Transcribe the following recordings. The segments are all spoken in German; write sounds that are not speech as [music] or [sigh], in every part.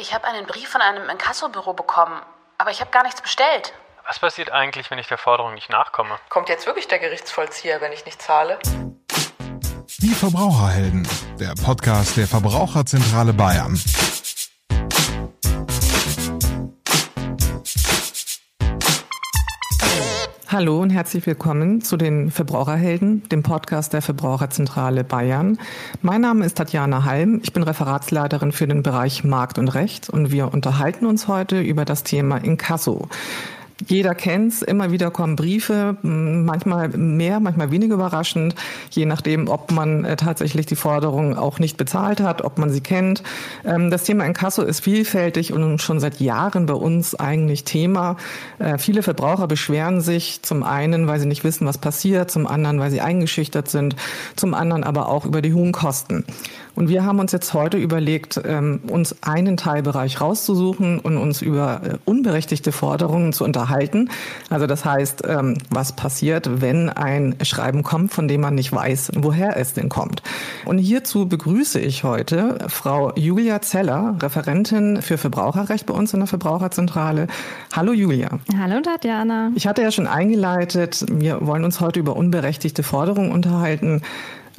Ich habe einen Brief von einem Inkassobüro bekommen, aber ich habe gar nichts bestellt. Was passiert eigentlich, wenn ich der Forderung nicht nachkomme? Kommt jetzt wirklich der Gerichtsvollzieher, wenn ich nicht zahle? Die Verbraucherhelden, der Podcast der Verbraucherzentrale Bayern. Hallo und herzlich willkommen zu den Verbraucherhelden, dem Podcast der Verbraucherzentrale Bayern. Mein Name ist Tatjana Halm, ich bin Referatsleiterin für den Bereich Markt und Recht und wir unterhalten uns heute über das Thema Inkasso. Jeder kennt's, immer wieder kommen Briefe, manchmal mehr, manchmal weniger überraschend, je nachdem, ob man äh, tatsächlich die Forderung auch nicht bezahlt hat, ob man sie kennt. Ähm, das Thema Inkasso ist vielfältig und schon seit Jahren bei uns eigentlich Thema. Äh, viele Verbraucher beschweren sich zum einen, weil sie nicht wissen, was passiert, zum anderen, weil sie eingeschüchtert sind, zum anderen aber auch über die hohen Kosten. Und wir haben uns jetzt heute überlegt, ähm, uns einen Teilbereich rauszusuchen und uns über äh, unberechtigte Forderungen zu unterhalten. Also das heißt, ähm, was passiert, wenn ein Schreiben kommt, von dem man nicht weiß, woher es denn kommt. Und hierzu begrüße ich heute Frau Julia Zeller, Referentin für Verbraucherrecht bei uns in der Verbraucherzentrale. Hallo Julia. Hallo Tatjana. Ich hatte ja schon eingeleitet, wir wollen uns heute über unberechtigte Forderungen unterhalten.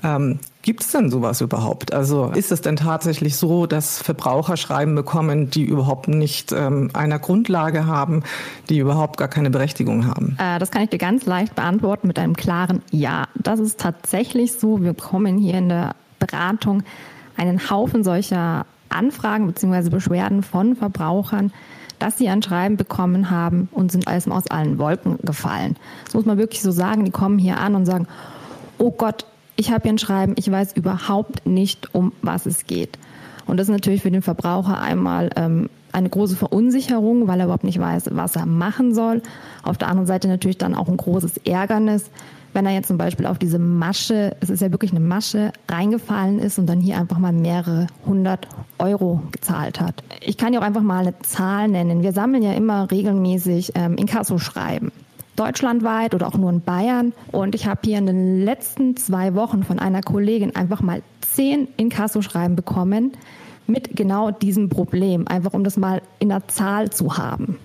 Ähm, Gibt es denn sowas überhaupt? Also ist es denn tatsächlich so, dass Verbraucher Schreiben bekommen, die überhaupt nicht ähm, einer Grundlage haben, die überhaupt gar keine Berechtigung haben? Äh, das kann ich dir ganz leicht beantworten mit einem klaren Ja. Das ist tatsächlich so. Wir bekommen hier in der Beratung einen Haufen solcher Anfragen bzw. Beschwerden von Verbrauchern, dass sie ein Schreiben bekommen haben und sind aus allen Wolken gefallen. Das muss man wirklich so sagen. Die kommen hier an und sagen, oh Gott, ich habe hier ein Schreiben, ich weiß überhaupt nicht, um was es geht. Und das ist natürlich für den Verbraucher einmal ähm, eine große Verunsicherung, weil er überhaupt nicht weiß, was er machen soll. Auf der anderen Seite natürlich dann auch ein großes Ärgernis, wenn er jetzt zum Beispiel auf diese Masche, es ist ja wirklich eine Masche, reingefallen ist und dann hier einfach mal mehrere hundert Euro gezahlt hat. Ich kann ja auch einfach mal eine Zahl nennen. Wir sammeln ja immer regelmäßig ähm, Inkasso-Schreiben deutschlandweit oder auch nur in Bayern. Und ich habe hier in den letzten zwei Wochen von einer Kollegin einfach mal zehn Inkasso-Schreiben bekommen mit genau diesem Problem, einfach um das mal in der Zahl zu haben.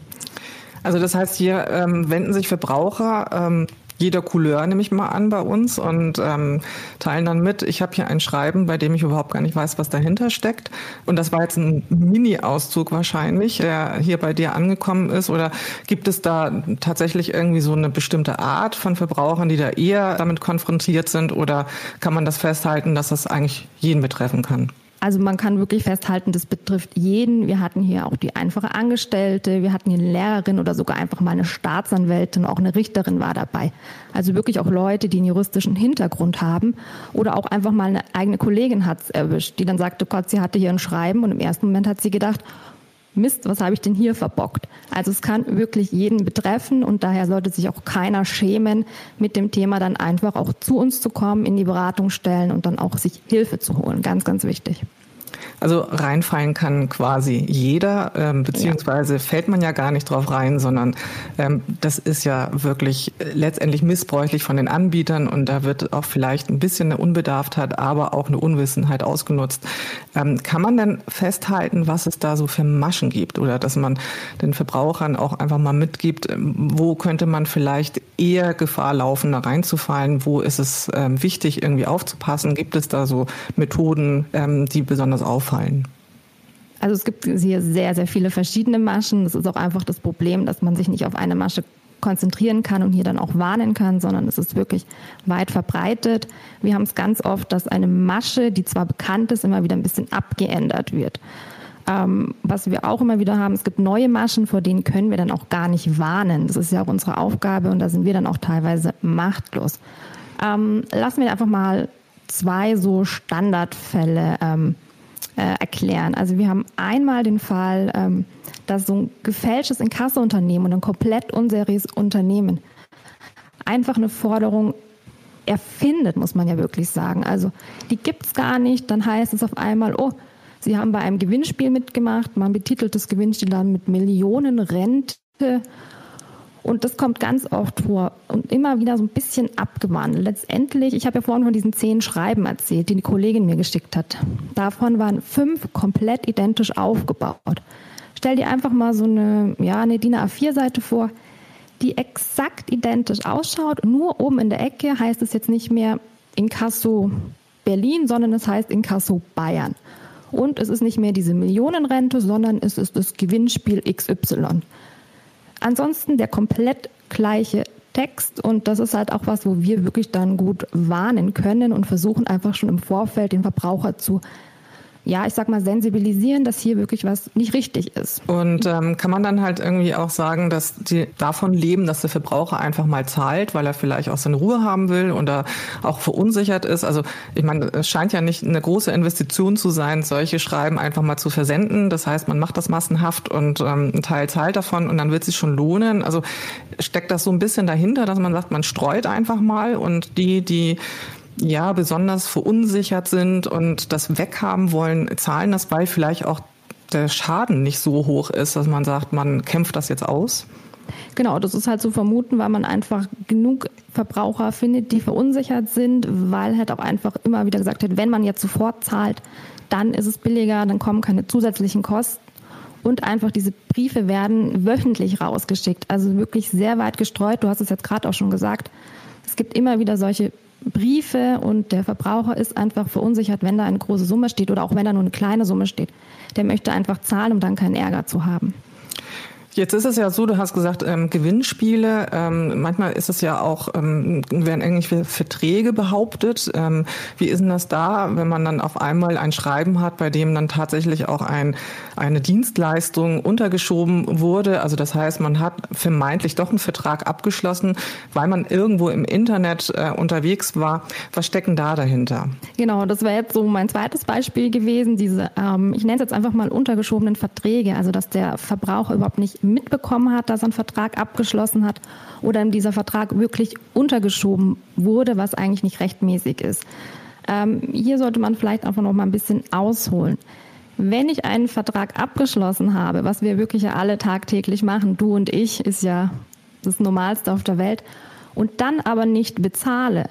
Also das heißt, hier ähm, wenden sich Verbraucher ähm, jeder Couleur, nehme ich mal an, bei uns und ähm, teilen dann mit. Ich habe hier ein Schreiben, bei dem ich überhaupt gar nicht weiß, was dahinter steckt. Und das war jetzt ein Mini-Auszug wahrscheinlich, der hier bei dir angekommen ist. Oder gibt es da tatsächlich irgendwie so eine bestimmte Art von Verbrauchern, die da eher damit konfrontiert sind? Oder kann man das festhalten, dass das eigentlich jeden betreffen kann? Also man kann wirklich festhalten, das betrifft jeden. Wir hatten hier auch die einfache Angestellte, wir hatten hier eine Lehrerin oder sogar einfach mal eine Staatsanwältin, auch eine Richterin war dabei. Also wirklich auch Leute, die einen juristischen Hintergrund haben oder auch einfach mal eine eigene Kollegin hat es erwischt, die dann sagte, Gott, sie hatte hier ein Schreiben und im ersten Moment hat sie gedacht, Mist, was habe ich denn hier verbockt? Also es kann wirklich jeden betreffen und daher sollte sich auch keiner schämen, mit dem Thema dann einfach auch zu uns zu kommen, in die Beratung stellen und dann auch sich Hilfe zu holen. Ganz, ganz wichtig. Also reinfallen kann quasi jeder, ähm, beziehungsweise ja. fällt man ja gar nicht drauf rein, sondern ähm, das ist ja wirklich letztendlich missbräuchlich von den Anbietern und da wird auch vielleicht ein bisschen eine Unbedarftheit, aber auch eine Unwissenheit ausgenutzt. Ähm, kann man denn festhalten, was es da so für Maschen gibt oder dass man den Verbrauchern auch einfach mal mitgibt, ähm, wo könnte man vielleicht eher Gefahr laufen, da reinzufallen, wo ist es ähm, wichtig, irgendwie aufzupassen? Gibt es da so Methoden, ähm, die besonders auffallen? Also es gibt hier sehr, sehr viele verschiedene Maschen. Das ist auch einfach das Problem, dass man sich nicht auf eine Masche konzentrieren kann und hier dann auch warnen kann, sondern es ist wirklich weit verbreitet. Wir haben es ganz oft, dass eine Masche, die zwar bekannt ist, immer wieder ein bisschen abgeändert wird. Ähm, was wir auch immer wieder haben, es gibt neue Maschen, vor denen können wir dann auch gar nicht warnen. Das ist ja auch unsere Aufgabe und da sind wir dann auch teilweise machtlos. Ähm, lassen wir einfach mal zwei so Standardfälle ähm, äh, erklären. Also wir haben einmal den Fall, ähm, dass so ein gefälschtes Inkassounternehmen und ein komplett unseriöses Unternehmen einfach eine Forderung erfindet, muss man ja wirklich sagen. Also die gibt es gar nicht. Dann heißt es auf einmal, oh, Sie haben bei einem Gewinnspiel mitgemacht. Man betitelt das Gewinnspiel dann mit Millionen Rente. Und das kommt ganz oft vor und immer wieder so ein bisschen abgewandelt. Letztendlich, ich habe ja vorhin von diesen zehn Schreiben erzählt, die die Kollegin mir geschickt hat. Davon waren fünf komplett identisch aufgebaut. Stell dir einfach mal so eine, ja, eine DIN A4-Seite vor, die exakt identisch ausschaut. Nur oben in der Ecke heißt es jetzt nicht mehr Inkasso Berlin, sondern es heißt Inkasso Bayern. Und es ist nicht mehr diese Millionenrente, sondern es ist das Gewinnspiel XY. Ansonsten der komplett gleiche Text und das ist halt auch was, wo wir wirklich dann gut warnen können und versuchen einfach schon im Vorfeld den Verbraucher zu ja, ich sag mal, sensibilisieren, dass hier wirklich was nicht richtig ist. Und ähm, kann man dann halt irgendwie auch sagen, dass die davon leben, dass der Verbraucher einfach mal zahlt, weil er vielleicht auch seine Ruhe haben will oder auch verunsichert ist. Also ich meine, es scheint ja nicht eine große Investition zu sein, solche Schreiben einfach mal zu versenden. Das heißt, man macht das massenhaft und ähm, ein Teil zahlt davon und dann wird es sich schon lohnen. Also steckt das so ein bisschen dahinter, dass man sagt, man streut einfach mal und die, die ja besonders verunsichert sind und das weghaben wollen, zahlen das, weil vielleicht auch der Schaden nicht so hoch ist, dass man sagt, man kämpft das jetzt aus? Genau, das ist halt zu vermuten, weil man einfach genug Verbraucher findet, die verunsichert sind, weil halt auch einfach immer wieder gesagt wird, wenn man jetzt sofort zahlt, dann ist es billiger, dann kommen keine zusätzlichen Kosten. Und einfach diese Briefe werden wöchentlich rausgeschickt, also wirklich sehr weit gestreut. Du hast es jetzt gerade auch schon gesagt. Es gibt immer wieder solche Briefe und der Verbraucher ist einfach verunsichert, wenn da eine große Summe steht oder auch wenn da nur eine kleine Summe steht. Der möchte einfach zahlen, um dann keinen Ärger zu haben. Jetzt ist es ja so, du hast gesagt, ähm, Gewinnspiele. Ähm, manchmal ist es ja auch, ähm, werden irgendwelche Verträge behauptet. Ähm, wie ist denn das da, wenn man dann auf einmal ein Schreiben hat, bei dem dann tatsächlich auch ein, eine Dienstleistung untergeschoben wurde? Also das heißt, man hat vermeintlich doch einen Vertrag abgeschlossen, weil man irgendwo im Internet äh, unterwegs war. Was stecken da dahinter? Genau, das wäre jetzt so mein zweites Beispiel gewesen. Diese, ähm, ich nenne es jetzt einfach mal untergeschobenen Verträge. Also dass der Verbraucher überhaupt nicht mitbekommen hat, dass er einen Vertrag abgeschlossen hat oder ihm dieser Vertrag wirklich untergeschoben wurde, was eigentlich nicht rechtmäßig ist. Ähm, hier sollte man vielleicht einfach noch mal ein bisschen ausholen. Wenn ich einen Vertrag abgeschlossen habe, was wir wirklich ja alle tagtäglich machen, du und ich, ist ja das Normalste auf der Welt, und dann aber nicht bezahle,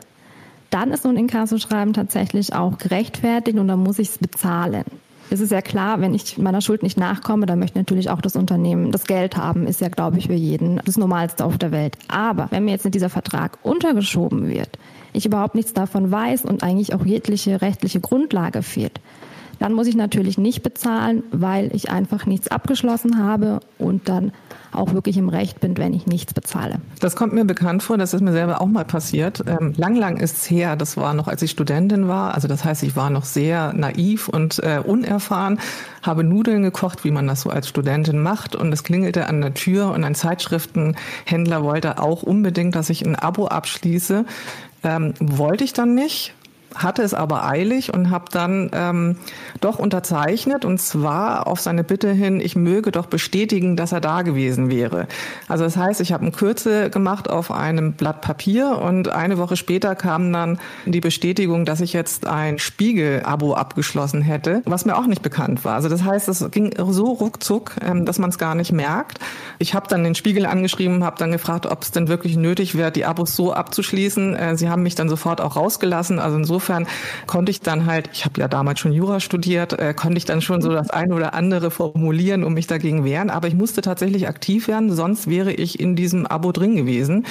dann ist so ein Inkassoschreiben tatsächlich auch gerechtfertigt und dann muss ich es bezahlen es ist ja klar, wenn ich meiner Schuld nicht nachkomme, dann möchte natürlich auch das Unternehmen das Geld haben, ist ja, glaube ich, für jeden das Normalste auf der Welt. Aber wenn mir jetzt nicht dieser Vertrag untergeschoben wird, ich überhaupt nichts davon weiß und eigentlich auch jegliche rechtliche Grundlage fehlt, dann muss ich natürlich nicht bezahlen, weil ich einfach nichts abgeschlossen habe und dann auch wirklich im Recht bin, wenn ich nichts bezahle. Das kommt mir bekannt vor, das ist mir selber auch mal passiert. Ähm, lang, lang ist es her, das war noch, als ich Studentin war. Also das heißt, ich war noch sehr naiv und äh, unerfahren, habe Nudeln gekocht, wie man das so als Studentin macht. Und es klingelte an der Tür und ein Zeitschriftenhändler wollte auch unbedingt, dass ich ein Abo abschließe. Ähm, wollte ich dann nicht, hatte es aber eilig und habe dann ähm, doch unterzeichnet und zwar auf seine Bitte hin, ich möge doch bestätigen, dass er da gewesen wäre. Also das heißt, ich habe ein Kürzel gemacht auf einem Blatt Papier und eine Woche später kam dann die Bestätigung, dass ich jetzt ein Spiegel-Abo abgeschlossen hätte, was mir auch nicht bekannt war. Also das heißt, es ging so ruckzuck, ähm, dass man es gar nicht merkt. Ich habe dann den Spiegel angeschrieben, habe dann gefragt, ob es denn wirklich nötig wäre, die Abos so abzuschließen. Äh, sie haben mich dann sofort auch rausgelassen. Also insofern insofern konnte ich dann halt, ich habe ja damals schon Jura studiert, äh, konnte ich dann schon so das eine oder andere formulieren und mich dagegen wehren. Aber ich musste tatsächlich aktiv werden, sonst wäre ich in diesem Abo drin gewesen.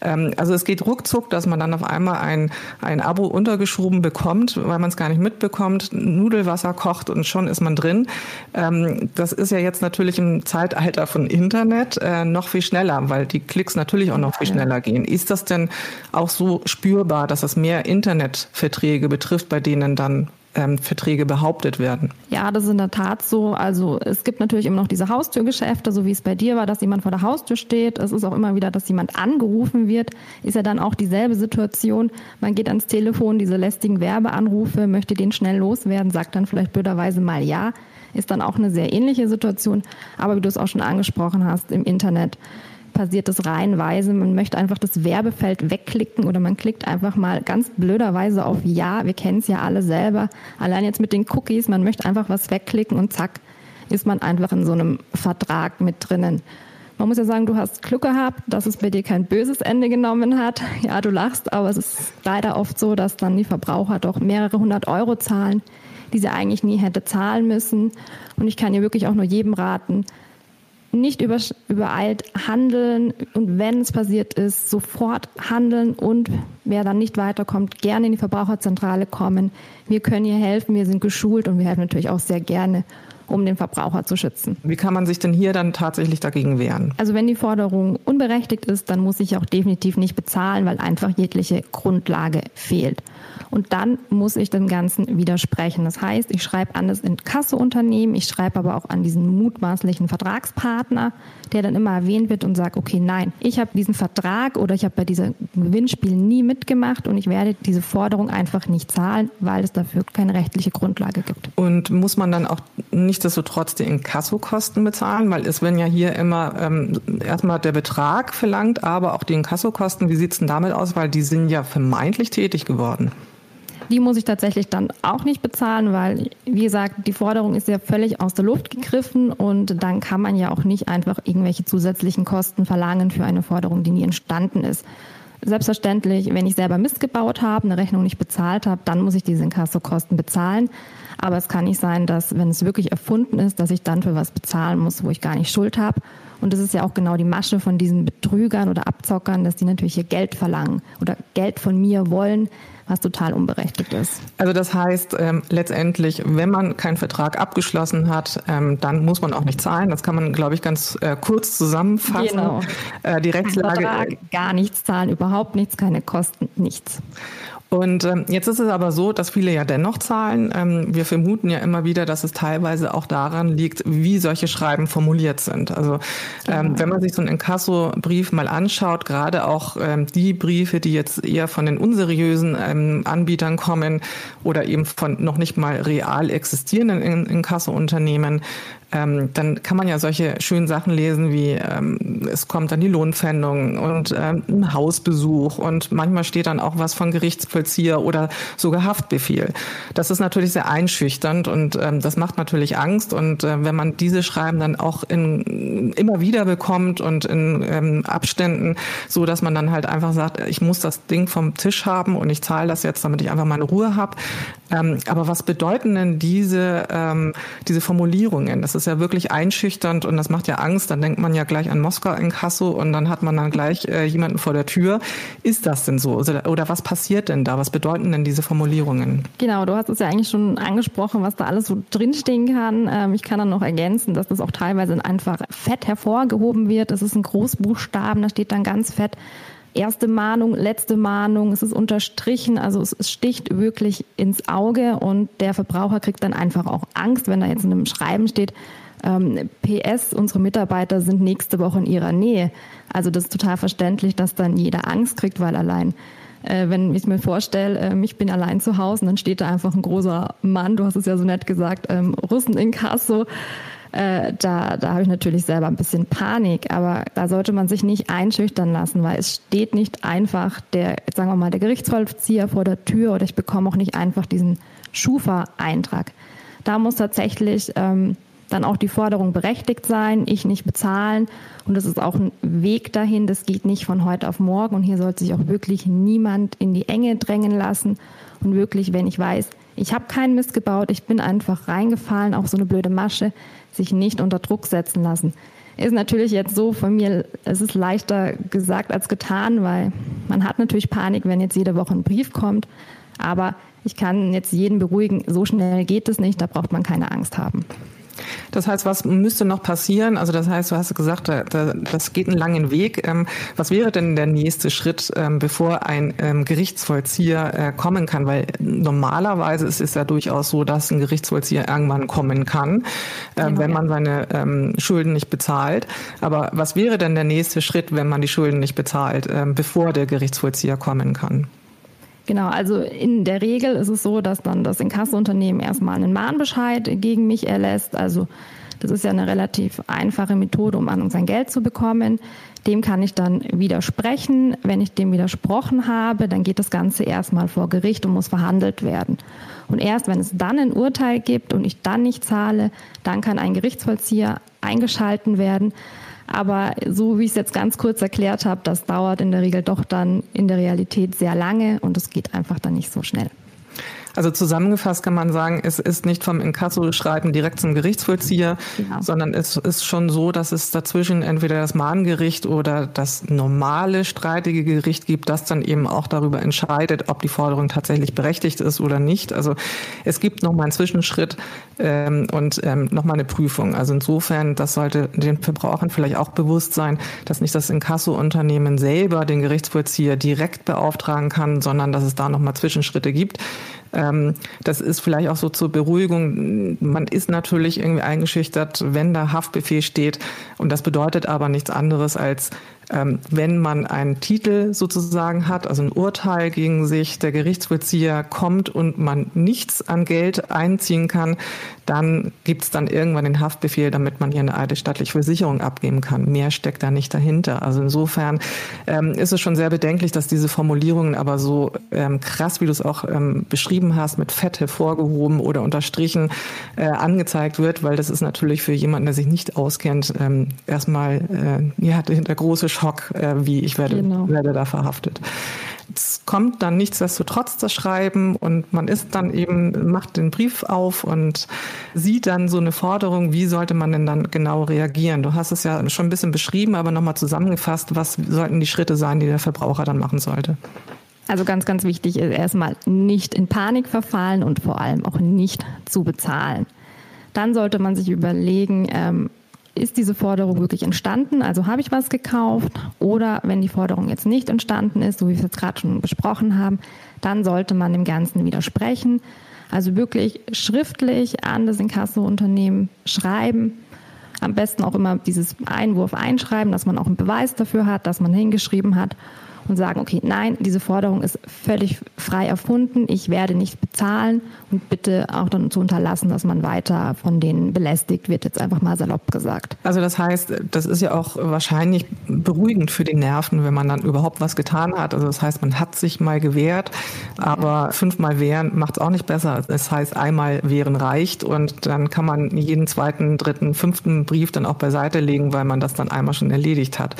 Ähm, also es geht ruckzuck, dass man dann auf einmal ein, ein Abo untergeschoben bekommt, weil man es gar nicht mitbekommt, Nudelwasser kocht und schon ist man drin. Ähm, das ist ja jetzt natürlich im Zeitalter von Internet äh, noch viel schneller, weil die Klicks natürlich auch noch viel schneller gehen. Ist das denn auch so spürbar, dass es mehr Internet für Verträge betrifft, bei denen dann ähm, Verträge behauptet werden. Ja, das ist in der Tat so. Also es gibt natürlich immer noch diese Haustürgeschäfte, so wie es bei dir war, dass jemand vor der Haustür steht. Es ist auch immer wieder, dass jemand angerufen wird. Ist ja dann auch dieselbe Situation. Man geht ans Telefon, diese lästigen Werbeanrufe, möchte den schnell loswerden, sagt dann vielleicht blöderweise mal ja. Ist dann auch eine sehr ähnliche Situation. Aber wie du es auch schon angesprochen hast, im Internet passiert das reihenweise. Man möchte einfach das Werbefeld wegklicken oder man klickt einfach mal ganz blöderweise auf Ja. Wir kennen es ja alle selber. Allein jetzt mit den Cookies, man möchte einfach was wegklicken und zack, ist man einfach in so einem Vertrag mit drinnen. Man muss ja sagen, du hast Glück gehabt, dass es bei dir kein böses Ende genommen hat. [laughs] Ja, du lachst, aber es ist leider oft so, dass dann die Verbraucher doch mehrere hundert Euro zahlen, die sie eigentlich nie hätte zahlen müssen. Und ich kann hier wirklich auch nur jedem raten, nicht übereilt handeln und wenn es passiert ist, sofort handeln und wer dann nicht weiterkommt, gerne in die Verbraucherzentrale kommen. Wir können hier helfen, wir sind geschult und wir helfen natürlich auch sehr gerne um den Verbraucher zu schützen. Wie kann man sich denn hier dann tatsächlich dagegen wehren? Also wenn die Forderung unberechtigt ist, dann muss ich auch definitiv nicht bezahlen, weil einfach jegliche Grundlage fehlt. Und dann muss ich dem Ganzen widersprechen. Das heißt, ich schreibe an das Inkassounternehmen, ich schreibe aber auch an diesen mutmaßlichen Vertragspartner, der dann immer erwähnt wird und sagt, okay, nein, ich habe diesen Vertrag oder ich habe bei diesem Gewinnspiel nie mitgemacht und ich werde diese Forderung einfach nicht zahlen, weil es dafür keine rechtliche Grundlage gibt. Und muss man dann auch nichtsdestotrotz die Inkassokosten bezahlen? Weil es werden ja hier immer ähm, erstmal der Betrag verlangt, aber auch die Inkassokosten. Wie sieht es denn damit aus? Weil die sind ja vermeintlich tätig geworden. Die muss ich tatsächlich dann auch nicht bezahlen, weil, wie gesagt, die Forderung ist ja völlig aus der Luft gegriffen und dann kann man ja auch nicht einfach irgendwelche zusätzlichen Kosten verlangen für eine Forderung, die nie entstanden ist. Selbstverständlich, wenn ich selber Mist gebaut habe, eine Rechnung nicht bezahlt habe, dann muss ich diese Inkassokosten bezahlen. Aber es kann nicht sein, dass, wenn es wirklich erfunden ist, dass ich dann für was bezahlen muss, wo ich gar nicht Schuld habe. Und das ist ja auch genau die Masche von diesen Betrügern oder Abzockern, dass die natürlich hier Geld verlangen oder Geld von mir wollen, was total unberechtigt ist. Also das heißt ähm, letztendlich, wenn man keinen Vertrag abgeschlossen hat, ähm, dann muss man auch nicht zahlen. Das kann man, glaube ich, ganz äh, kurz zusammenfassen. Genau. Äh, die Rechtslage. Vertrag, gar nichts zahlen, überhaupt nichts, keine Kosten, nichts. Und ähm, jetzt ist es aber so, dass viele ja dennoch zahlen. Ähm, wir vermuten ja immer wieder, dass es teilweise auch daran liegt, wie solche Schreiben formuliert sind. Also ähm, wenn man sich so einen Inkasso-Brief mal anschaut, gerade auch ähm, die Briefe, die jetzt eher von den unseriösen ähm, Anbietern kommen oder eben von noch nicht mal real existierenden Inkasso-Unternehmen, ähm, dann kann man ja solche schönen Sachen lesen wie ähm, es kommt dann die Lohnpfändung und ähm, ein Hausbesuch und manchmal steht dann auch was von Gerichtsvollzieher oder sogar Haftbefehl. Das ist natürlich sehr einschüchternd und ähm, das macht natürlich Angst und äh, wenn man diese Schreiben dann auch in, immer wieder bekommt und in ähm, Abständen, so dass man dann halt einfach sagt, ich muss das Ding vom Tisch haben und ich zahle das jetzt, damit ich einfach meine Ruhe habe. Ähm, aber was bedeuten denn diese, ähm, diese Formulierungen? Das ist ist ja wirklich einschüchternd und das macht ja Angst. Dann denkt man ja gleich an Moskau in Kasso und dann hat man dann gleich äh, jemanden vor der Tür. Ist das denn so? Also, oder was passiert denn da? Was bedeuten denn diese Formulierungen? Genau, du hast es ja eigentlich schon angesprochen, was da alles so drinstehen kann. Ähm, ich kann dann noch ergänzen, dass das auch teilweise einfach fett hervorgehoben wird. Es ist ein Großbuchstaben, da steht dann ganz fett erste Mahnung, letzte Mahnung, es ist unterstrichen, also es, sticht wirklich ins Auge und der Verbraucher kriegt dann einfach auch Angst, wenn da jetzt in einem Schreiben steht, ähm, PS, unsere Mitarbeiter sind nächste Woche in ihrer Nähe. Also das ist total verständlich, dass dann jeder Angst kriegt, weil allein äh, wenn ich mir vorstelle, äh, ich bin allein zu Hause und dann steht da einfach ein großer Mann, du hast es ja so nett gesagt, ähm, Russen in Kasso, äh, da, da habe ich natürlich selber ein bisschen Panik, aber da sollte man sich nicht einschüchtern lassen, weil es steht nicht einfach der, sagen wir mal, der Gerichtsvollzieher vor der Tür oder ich bekomme auch nicht einfach diesen Schufa-Eintrag. Da muss tatsächlich ähm, dann auch die Forderung berechtigt sein, ich nicht bezahlen. Und das ist auch ein Weg dahin, das geht nicht von heute auf morgen. Und hier sollte sich auch wirklich niemand in die Enge drängen lassen. Und wirklich, wenn ich weiß, ich habe keinen Mist gebaut, ich bin einfach reingefallen auf so eine blöde Masche, sich nicht unter Druck setzen lassen. Ist natürlich jetzt so von mir, es ist leichter gesagt als getan, weil man hat natürlich Panik, wenn jetzt jede Woche ein Brief kommt. Aber ich kann jetzt jeden beruhigen, so schnell geht es nicht, da braucht man keine Angst haben. Das heißt, was müsste noch passieren? Also das heißt, du hast gesagt, das geht einen langen Weg. Ähm, was wäre denn der nächste Schritt, ähm, bevor ein ähm, Gerichtsvollzieher äh, kommen kann? Weil normalerweise ist es ja durchaus so, dass ein Gerichtsvollzieher irgendwann kommen kann, genau, wenn man seine Schulden nicht bezahlt. Aber was wäre denn der nächste Schritt, wenn man die Schulden nicht bezahlt, bevor der Gerichtsvollzieher kommen kann? Genau, also in der Regel ist es so, dass dann das Inkassounternehmen erstmal einen Mahnbescheid gegen mich erlässt. Also das ist ja eine relativ einfache Methode, um an sein Geld zu bekommen. Dem kann ich dann widersprechen. Wenn ich dem widersprochen habe, dann geht das Ganze erstmal vor Gericht und muss verhandelt werden. Und erst wenn es dann ein Urteil gibt und ich dann nicht zahle, dann kann ein Gerichtsvollzieher eingeschalten werden. Aber so wie ich es jetzt ganz kurz erklärt habe, das dauert in der Regel doch dann in der Realität sehr lange und es geht einfach dann nicht so schnell. Also zusammengefasst kann man sagen, es ist nicht vom Inkasso-Schreiben direkt zum Gerichtsvollzieher, genau. sondern es ist schon so, dass es dazwischen entweder das Mahngericht oder das normale streitige Gericht gibt, das dann eben auch darüber entscheidet, ob die Forderung tatsächlich berechtigt ist oder nicht. Also es gibt nochmal einen Zwischenschritt ähm, und ähm, nochmal eine Prüfung. Also insofern, das sollte den Verbrauchern vielleicht auch bewusst sein, dass nicht das Inkasso-Unternehmen selber den Gerichtsvollzieher direkt beauftragen kann, sondern dass es da nochmal Zwischenschritte gibt. Ähm, das ist vielleicht auch so zur Beruhigung. Man ist natürlich irgendwie eingeschüchtert, wenn da Haftbefehl steht. Und das bedeutet aber nichts anderes als, wenn man einen Titel sozusagen hat, also ein Urteil gegen sich, der Gerichtsvollzieher kommt und man nichts an Geld einziehen kann, dann gibt es dann irgendwann den Haftbefehl, damit man hier eine eidesstattliche Versicherung abgeben kann. Mehr steckt da nicht dahinter. Also insofern ähm, ist es schon sehr bedenklich, dass diese Formulierungen aber so ähm, krass, wie du es auch ähm, beschrieben hast, mit Fett hervorgehoben oder unterstrichen äh, angezeigt wird, weil das ist natürlich für jemanden, der sich nicht auskennt, ähm, erstmal äh, ja, der große Schock, äh, wie ich werde, genau. werde da verhaftet. Es kommt dann nichtsdestotrotz das Schreiben und man ist dann eben, macht den Brief auf und sieht dann so eine Forderung, wie sollte man denn dann genau reagieren? Du hast es ja schon ein bisschen beschrieben, aber nochmal zusammengefasst, was sollten die Schritte sein, die der Verbraucher dann machen sollte? Also ganz, ganz wichtig ist erstmal nicht in Panik verfallen und vor allem auch nicht zu bezahlen. Dann sollte man sich überlegen, ähm, ist diese Forderung wirklich entstanden? Also habe ich was gekauft? Oder wenn die Forderung jetzt nicht entstanden ist, so wie wir es jetzt gerade schon besprochen haben, dann sollte man dem Ganzen widersprechen. Also wirklich schriftlich an das Inkasso-Unternehmen schreiben. Am besten auch immer dieses Einwurf einschreiben, dass man auch einen Beweis dafür hat, dass man hingeschrieben hat und sagen, okay, nein, diese Forderung ist völlig frei erfunden, ich werde nicht bezahlen und bitte auch dann zu unterlassen, dass man weiter von denen belästigt wird, jetzt einfach mal salopp gesagt. Also das heißt, das ist ja auch wahrscheinlich beruhigend für die Nerven, wenn man dann überhaupt was getan hat. Also das heißt, man hat sich mal gewehrt, aber fünfmal wehren macht es auch nicht besser. Das heißt, einmal wehren reicht und dann kann man jeden zweiten, dritten, fünften Brief dann auch beiseite legen, weil man das dann einmal schon erledigt hat.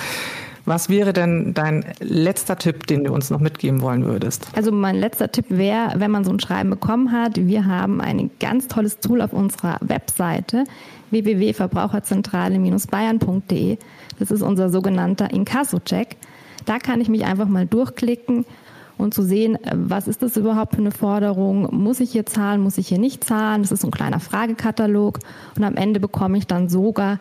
Was wäre denn dein letzter Tipp, den du uns noch mitgeben wollen würdest? Also mein letzter Tipp wäre, wenn man so ein Schreiben bekommen hat, wir haben ein ganz tolles Tool auf unserer Webseite www.verbraucherzentrale-bayern.de. Das ist unser sogenannter Inkasso-Check. Da kann ich mich einfach mal durchklicken und zu sehen, was ist das überhaupt für eine Forderung? Muss ich hier zahlen? Muss ich hier nicht zahlen? Das ist so ein kleiner Fragekatalog und am Ende bekomme ich dann sogar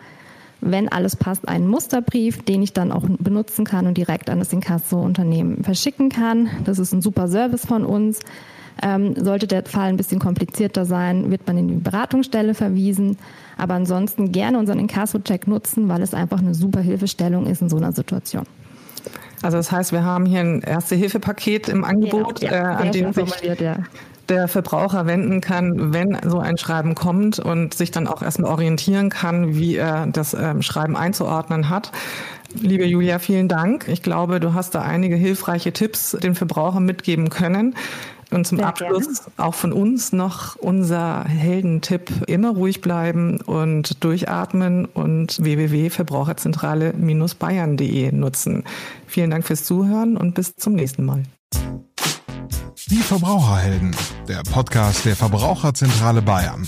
wenn alles passt, einen Musterbrief, den ich dann auch benutzen kann und direkt an das Inkasso-Unternehmen verschicken kann. Das ist ein super Service von uns. Ähm, sollte der Fall ein bisschen komplizierter sein, wird man in die Beratungsstelle verwiesen. Aber ansonsten gerne unseren Inkasso-Check nutzen, weil es einfach eine super Hilfestellung ist in so einer Situation. Also das heißt, wir haben hier ein Erste-Hilfe-Paket im Angebot, genau, ja, äh, an dem sich ja der Verbraucher wenden kann, wenn so ein Schreiben kommt und sich dann auch erstmal orientieren kann, wie er das ähm, Schreiben einzuordnen hat. Liebe Julia, vielen Dank. Ich glaube, du hast da einige hilfreiche Tipps den Verbrauchern mitgeben können. Und zum Sehr Abschluss gerne. auch von uns noch unser Heldentipp, immer ruhig bleiben und durchatmen und www.verbraucherzentrale-bayern.de nutzen. Vielen Dank fürs Zuhören und bis zum nächsten Mal. Die Verbraucherhelden, der Podcast der Verbraucherzentrale Bayern.